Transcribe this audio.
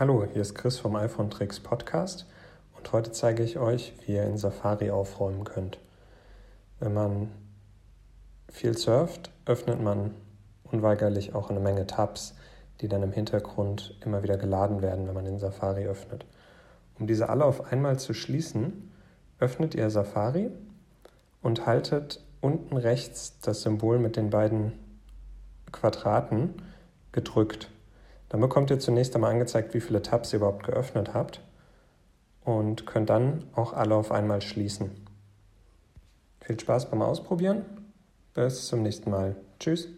Hallo, hier ist Chris vom iPhone Tricks Podcast und heute zeige ich euch, wie ihr in Safari aufräumen könnt. Wenn man viel surft, öffnet man unweigerlich auch eine Menge Tabs, die dann im Hintergrund immer wieder geladen werden, wenn man den Safari öffnet. Um diese alle auf einmal zu schließen, öffnet ihr Safari und haltet unten rechts das Symbol mit den beiden Quadraten gedrückt. Dann bekommt ihr zunächst einmal angezeigt, wie viele Tabs ihr überhaupt geöffnet habt und könnt dann auch alle auf einmal schließen. Viel Spaß beim Ausprobieren. Bis zum nächsten Mal. Tschüss.